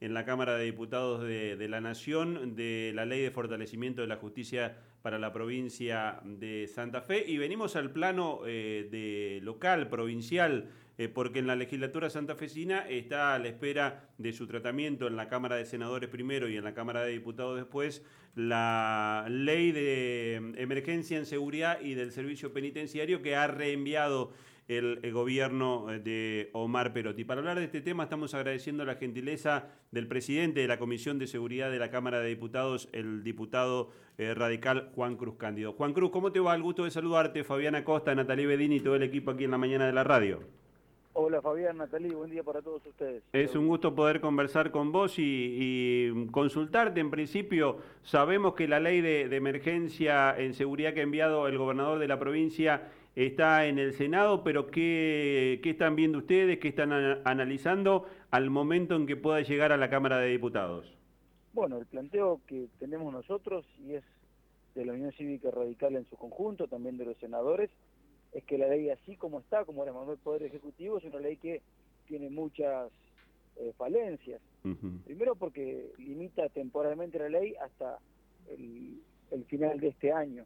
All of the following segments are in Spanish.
en la Cámara de Diputados de, la Nación de la Ley de Fortalecimiento de la Justicia para la provincia de Santa Fe. Y venimos al plano eh, de local, provincial, eh, porque en la legislatura santafesina está a la espera de su tratamiento en la Cámara de Senadores primero y en la Cámara de Diputados después la ley de emergencia en seguridad y del servicio penitenciario que ha reenviado el, gobierno eh, de Omar Perotti. Para hablar de este tema estamos agradeciendo la gentileza del presidente de la Comisión de Seguridad de la Cámara de Diputados, el diputado eh, radical Juan Cruz Cándido. Juan Cruz, ¿cómo te va? El gusto de saludarte, Fabiana Costa, Natalie Bedini y todo el equipo aquí en la mañana de la radio. Hola Fabián, Natalie, buen día para todos ustedes. Es un gusto poder conversar con vos y, consultarte. En principio, sabemos que la ley de, de, emergencia en seguridad que ha enviado el gobernador de la provincia está en el Senado, pero ¿qué, están viendo ustedes? ¿Qué están analizando al momento en que pueda llegar a la Cámara de Diputados? Bueno, el planteo que tenemos nosotros, y es de la Unión Cívica Radical en su conjunto, también de los senadores, es que la ley así como está, como la mandó el Poder Ejecutivo, es una ley que tiene muchas eh, falencias. Primero porque limita temporalmente la ley hasta el final de este año,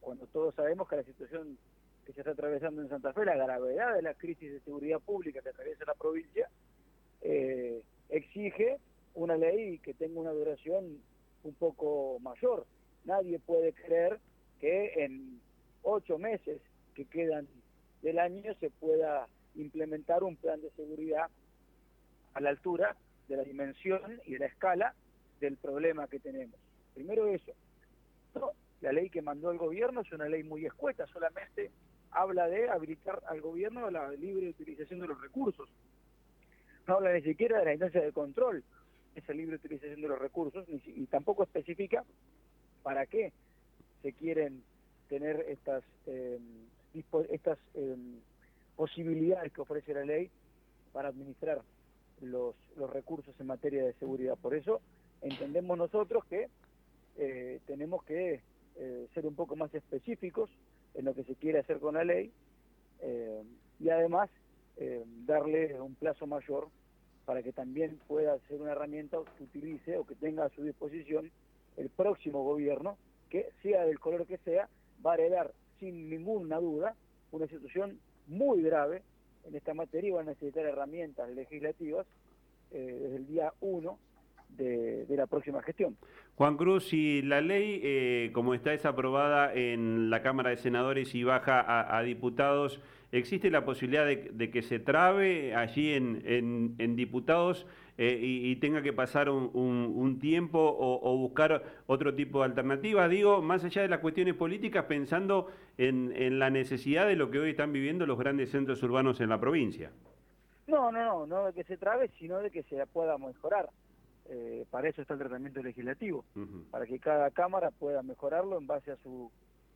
cuando todos sabemos que la situación que se está atravesando en Santa Fe, la gravedad de la crisis de seguridad pública que atraviesa la provincia, eh, exige una ley que tenga una duración un poco mayor. Nadie puede creer que en ocho meses que quedan del año se pueda implementar un plan de seguridad a la altura de la dimensión y de la escala del problema que tenemos. Primero eso. La ley que mandó el gobierno es una ley muy escueta, solamente habla de habilitar al gobierno la libre utilización de los recursos. No habla ni siquiera de la instancia de control, esa libre utilización de los recursos, y tampoco especifica para qué se quieren tener estas, eh, estas eh, posibilidades que ofrece la ley para administrar los, los recursos en materia de seguridad. Por eso entendemos nosotros que eh, tenemos que ser un poco más específicos en lo que se quiere hacer con la ley eh, y además eh, darle un plazo mayor para que también pueda ser una herramienta que utilice o que tenga a su disposición el próximo gobierno, que sea del color que sea, va a heredar sin ninguna duda una situación muy grave en esta materia. Y va a necesitar herramientas legislativas eh, desde el día 1 de, la próxima gestión. Juan Cruz, si la ley, eh, como está es aprobada en la Cámara de Senadores y baja a, diputados, ¿existe la posibilidad de, que se trabe allí en, en, diputados eh, y, tenga que pasar un, tiempo o, buscar otro tipo de alternativa? Digo, más allá de las cuestiones políticas, pensando en, en la necesidad de lo que hoy están viviendo los grandes centros urbanos en la provincia. No, no, no, no de que se trabe, sino de que se pueda mejorar. Eh, para eso está el tratamiento legislativo, para que cada Cámara pueda mejorarlo en base a su,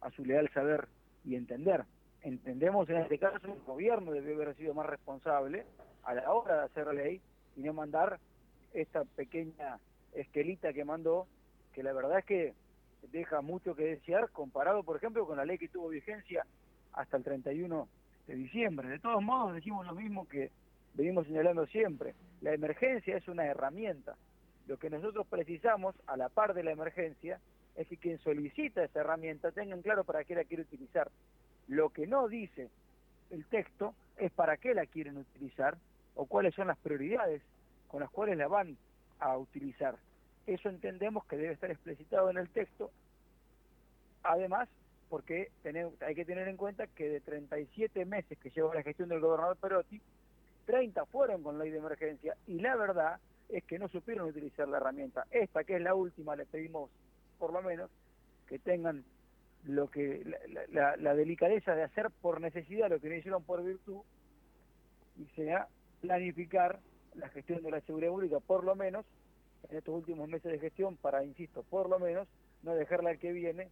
a su leal saber y entender. Entendemos en este caso el gobierno debe haber sido más responsable a la hora de hacer ley y no mandar esta pequeña esquelita que mandó, que la verdad es que deja mucho que desear comparado, por ejemplo, con la ley que tuvo vigencia hasta el 31 de diciembre. De todos modos, decimos lo mismo que venimos señalando siempre. La emergencia es una herramienta, lo que nosotros precisamos, a la par de la emergencia, es que quien solicita esa herramienta tenga en claro para qué la quiere utilizar. Lo que no dice el texto es para qué la quieren utilizar o cuáles son las prioridades con las cuales la van a utilizar. Eso entendemos que debe estar explicitado en el texto. Además, porque hay que tener en cuenta que de 37 meses que lleva la gestión del gobernador Perotti, 30 fueron con ley de emergencia y la verdad es que no supieron utilizar la herramienta. Esta, que es la última, le pedimos por lo menos que tengan lo que la, delicadeza de hacer por necesidad lo que no hicieron por virtud y sea planificar la gestión de la seguridad pública por lo menos en estos últimos meses de gestión para, insisto, por lo menos no dejarla al que viene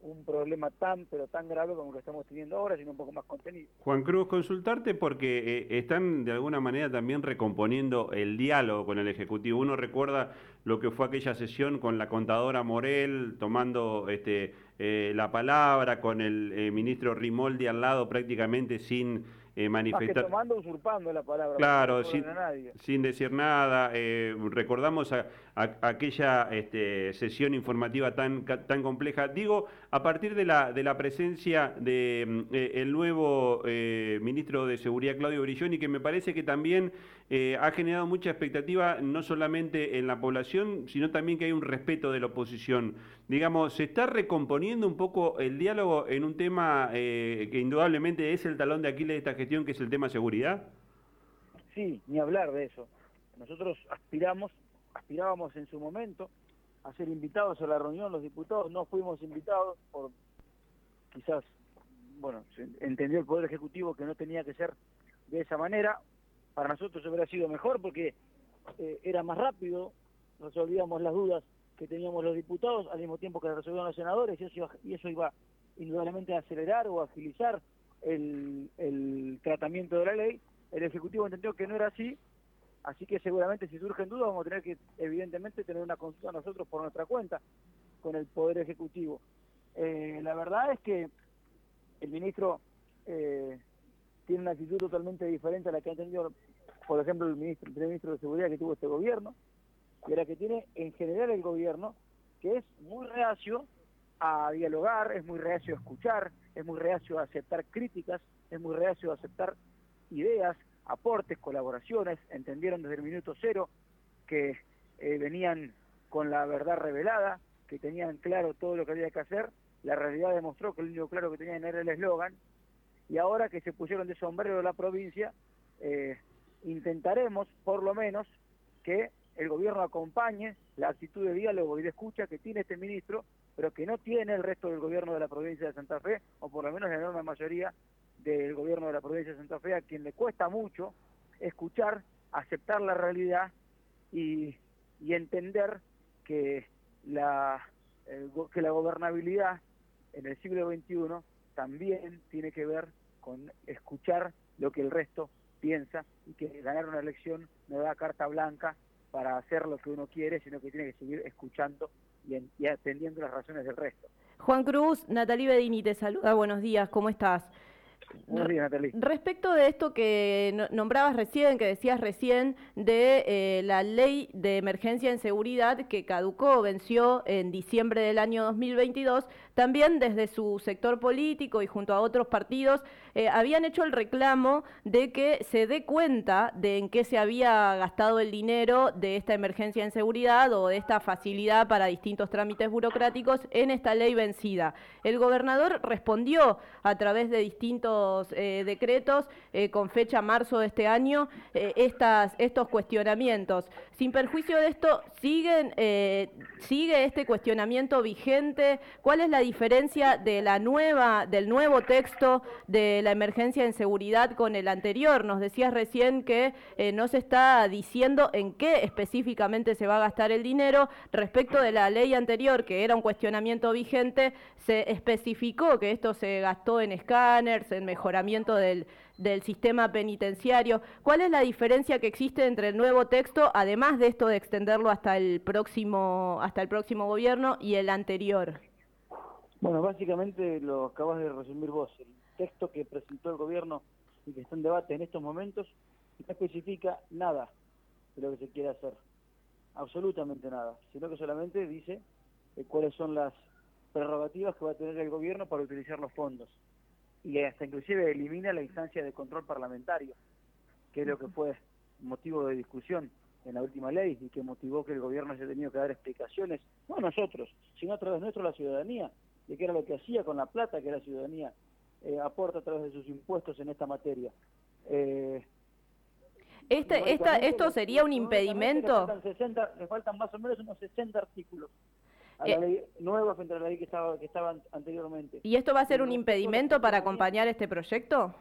un problema tan, pero tan grave como lo estamos teniendo ahora, sino un poco más contenido. Juan Cruz, consultarte porque eh, están de alguna manera también recomponiendo el diálogo con el Ejecutivo. Uno recuerda lo que fue aquella sesión con la contadora Morel tomando este, eh, la palabra, con el eh, ministro Rimoldi al lado prácticamente sin eh, manifestar. tomando, usurpando la palabra. Claro, sin, sin, decir nada. Eh, recordamos a, aquella este, sesión informativa tan, tan compleja. Digo, a partir de la, de la presencia del de, eh, el nuevo ministro de Seguridad, Claudio Brilloni, que me parece que también ha generado mucha expectativa, no solamente en la población, sino también que hay un respeto de la oposición. Digamos, ¿se está recomponiendo un poco el diálogo en un tema que indudablemente es el talón de Aquiles de esta gestión? que es el tema seguridad? Sí, ni hablar de eso. Nosotros aspiramos, aspirábamos en su momento a ser invitados a la reunión los diputados, no fuimos invitados por quizás, bueno, entendió el Poder Ejecutivo que no tenía que ser de esa manera. Para nosotros hubiera sido mejor porque eh, era más rápido, resolvíamos las dudas que teníamos los diputados al mismo tiempo que resolvían los senadores y eso iba, y eso iba indudablemente a acelerar o agilizar el, el tratamiento de la ley, el Ejecutivo entendió que no era así, así que seguramente si surgen dudas vamos a tener que evidentemente tener una consulta nosotros por nuestra cuenta con el Poder Ejecutivo. Eh, la verdad es que el ministro eh, tiene una actitud totalmente diferente a la que ha tenido, por ejemplo, el, ministro, el ministro de Seguridad que tuvo este gobierno, y a la que tiene en general el gobierno, que es muy reacio a dialogar, es muy reacio a escuchar, es muy reacio a aceptar críticas, es muy reacio a aceptar ideas, aportes, colaboraciones. Entendieron desde el minuto cero que eh, venían con la verdad revelada, que tenían claro todo lo que había que hacer. La realidad demostró que el único claro que tenían era el eslogan. Y ahora que se pusieron de sombrero la provincia, eh, intentaremos, por lo menos, que el gobierno acompañe la actitud de diálogo y de escucha que tiene este ministro pero que no tiene el resto del gobierno de la provincia de Santa Fe, o por lo menos la enorme mayoría del gobierno de la provincia de Santa Fe, a quien le cuesta mucho escuchar, aceptar la realidad y, entender que la, que la gobernabilidad en el siglo XXI también tiene que ver con escuchar lo que el resto piensa y que ganar una elección no da carta blanca para hacer lo que uno quiere, sino que tiene que seguir escuchando y, atendiendo las razones del resto. Juan Cruz, Natalie Bedini te saluda, buenos días, ¿cómo estás? Buenos días, Natalie. Respecto de esto que nombrabas recién, que decías recién, de eh, la ley de emergencia en seguridad que caducó, venció en diciembre del año 2022, también desde su sector político y junto a otros partidos eh, habían hecho el reclamo de que se dé cuenta de en qué se había gastado el dinero de esta emergencia en seguridad o de esta facilidad para distintos trámites burocráticos en esta ley vencida. El gobernador respondió a través de distintos eh, decretos eh, con fecha marzo de este año estos cuestionamientos. Sin perjuicio de esto, siguen, ¿sigue este cuestionamiento vigente? ¿Cuál es la diferencia de la nueva, del nuevo texto de la emergencia en seguridad con el anterior. Nos decías recién que eh, no se está diciendo en qué específicamente se va a gastar el dinero. Respecto de la ley anterior, que era un cuestionamiento vigente, se especificó que esto se gastó en escáneres, en mejoramiento del, del sistema penitenciario. ¿Cuál es la diferencia que existe entre el nuevo texto, además de esto de extenderlo hasta el próximo, hasta el próximo gobierno y el anterior? Bueno, básicamente lo acabas de resumir vos. El texto que presentó el gobierno y que está en debate en estos momentos no especifica nada de lo que se quiere hacer. Absolutamente nada. Sino que solamente dice eh, cuáles son las prerrogativas que va a tener el gobierno para utilizar los fondos. Y hasta inclusive elimina la instancia de control parlamentario, que es lo que fue motivo de discusión en la última ley y que motivó que el gobierno haya tenido que dar explicaciones, no a nosotros, sino a través nuestro, la ciudadanía, de qué era lo que hacía con la plata que la ciudadanía eh, aporta a través de sus impuestos en esta materia. Eh, este, esta, ¿Esto sería un impedimento? Le faltan, más o menos unos 60 artículos a la eh, ley nueva frente a la ley que estaba, que estaba anteriormente. ¿Y esto va a ser un impedimento para acompañar este proyecto?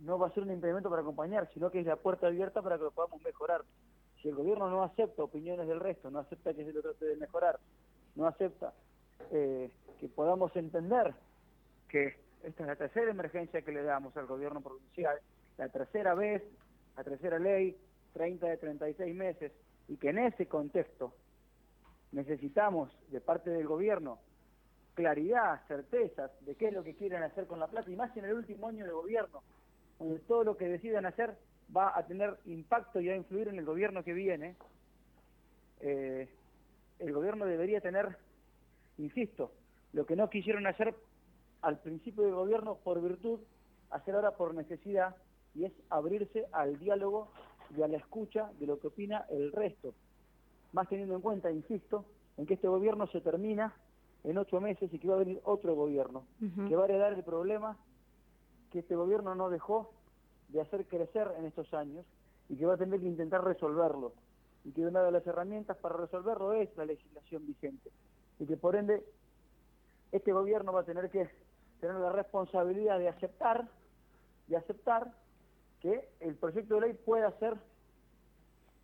No va a ser un impedimento para acompañar, sino que es la puerta abierta para que lo podamos mejorar. Si el gobierno no acepta opiniones del resto, no acepta que se lo trate de mejorar, no acepta eh, que podamos entender que esta es la tercera emergencia que le damos al gobierno provincial, la tercera vez, la tercera ley, 30 de 36 meses, y que en ese contexto necesitamos de parte del gobierno claridad, certezas de qué es lo que quieren hacer con la plata, y más en el último año de gobierno, donde todo lo que decidan hacer va a tener impacto y va a influir en el gobierno que viene, eh, el gobierno debería tener, insisto, lo que no quisieron hacer al principio del gobierno por virtud, hacer ahora por necesidad, y es abrirse al diálogo y a la escucha de lo que opina el resto. Más teniendo en cuenta, insisto, en que este gobierno se termina en ocho meses y que va a venir otro gobierno, que va a heredar el problema que este gobierno no dejó de hacer crecer en estos años y que va a tener que intentar resolverlo. Y que una de las herramientas para resolverlo es la legislación vigente. Y que por ende este gobierno va a tener que tener la responsabilidad de aceptar, de aceptar que el proyecto de ley pueda ser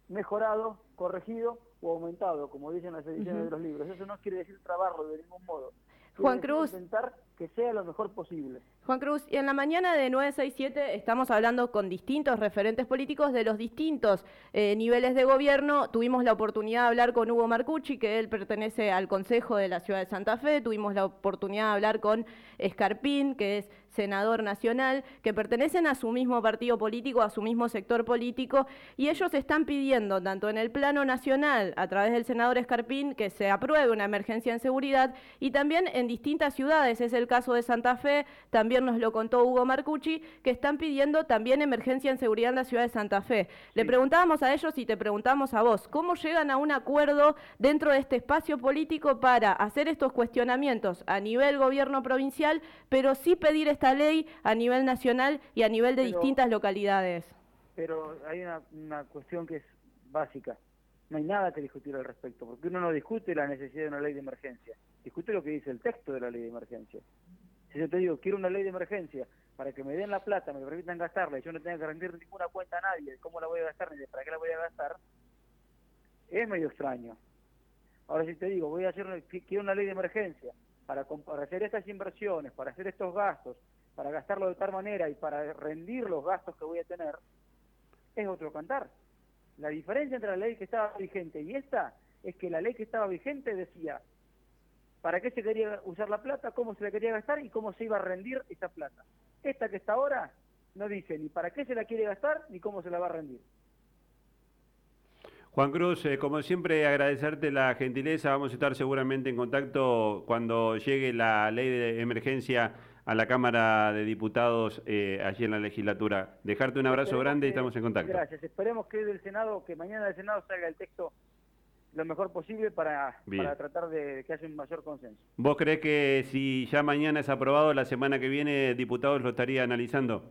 mejorado, corregido o aumentado, como dicen las ediciones de los libros. Eso no quiere decir trabarlo de ningún modo. Juan Cruz. Intentar que sea lo mejor posible. Juan Cruz, y en la mañana de 967 estamos hablando con distintos referentes políticos de los distintos eh, niveles de gobierno. Tuvimos la oportunidad de hablar con Hugo Marcucci, que él pertenece al Consejo de la Ciudad de Santa Fe. Tuvimos la oportunidad de hablar con Escarpín, que es senador nacional, que pertenecen a su mismo partido político, a su mismo sector político, y ellos están pidiendo, tanto en el plano nacional, a través del senador Escarpín, que se apruebe una emergencia en seguridad, y también en distintas ciudades, es el caso de Santa Fe, también nos lo contó Hugo Marcucci, que están pidiendo también emergencia en seguridad en la ciudad de Santa Fe. Le preguntábamos a ellos y te preguntamos a vos, ¿cómo llegan a un acuerdo dentro de este espacio político para hacer estos cuestionamientos a nivel gobierno provincial, pero sí pedir esta ley a nivel nacional y a nivel de distintas localidades. Pero hay una, cuestión que es básica. No hay nada que discutir al respecto, porque uno no discute la necesidad de una ley de emergencia, discute lo que dice el texto de la ley de emergencia. Si yo te digo, quiero una ley de emergencia para que me den la plata, me permitan gastarla y yo no tenga que rendir ninguna cuenta a nadie de cómo la voy a gastar ni de para qué la voy a gastar, es medio extraño. Ahora si te digo, voy a hacer quiero una ley de emergencia para, para hacer estas inversiones, para hacer estos gastos, para gastarlo de tal manera y para rendir los gastos que voy a tener, es otro cantar. La diferencia entre la ley que estaba vigente y esta es que la ley que estaba vigente decía para qué se quería usar la plata, cómo se la quería gastar y cómo se iba a rendir esa plata. Esta que está ahora no dice ni para qué se la quiere gastar ni cómo se la va a rendir. Juan Cruz, eh, como siempre, agradecerte la gentileza. Vamos a estar seguramente en contacto cuando llegue la ley de emergencia a la Cámara de Diputados eh, allí en la legislatura. Dejarte un abrazo grande y estamos en contacto. Gracias. Esperemos que del Senado, que mañana del Senado salga el texto lo mejor posible para, para tratar de que haya un mayor consenso. ¿Vos crees que si ya mañana es aprobado, la semana que viene diputados lo estaría analizando?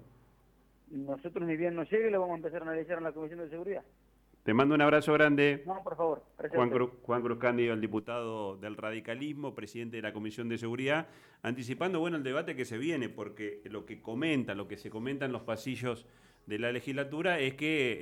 Nosotros ni bien nos llegue, lo vamos a empezar a analizar en la Comisión de Seguridad. Te mando un abrazo grande. No, por favor. Juan Cruz, Juan Cruz Cándido, el diputado del radicalismo, presidente de la Comisión de Seguridad, anticipando bueno el debate que se viene, porque lo que comenta, lo que se comenta en los pasillos de la legislatura es que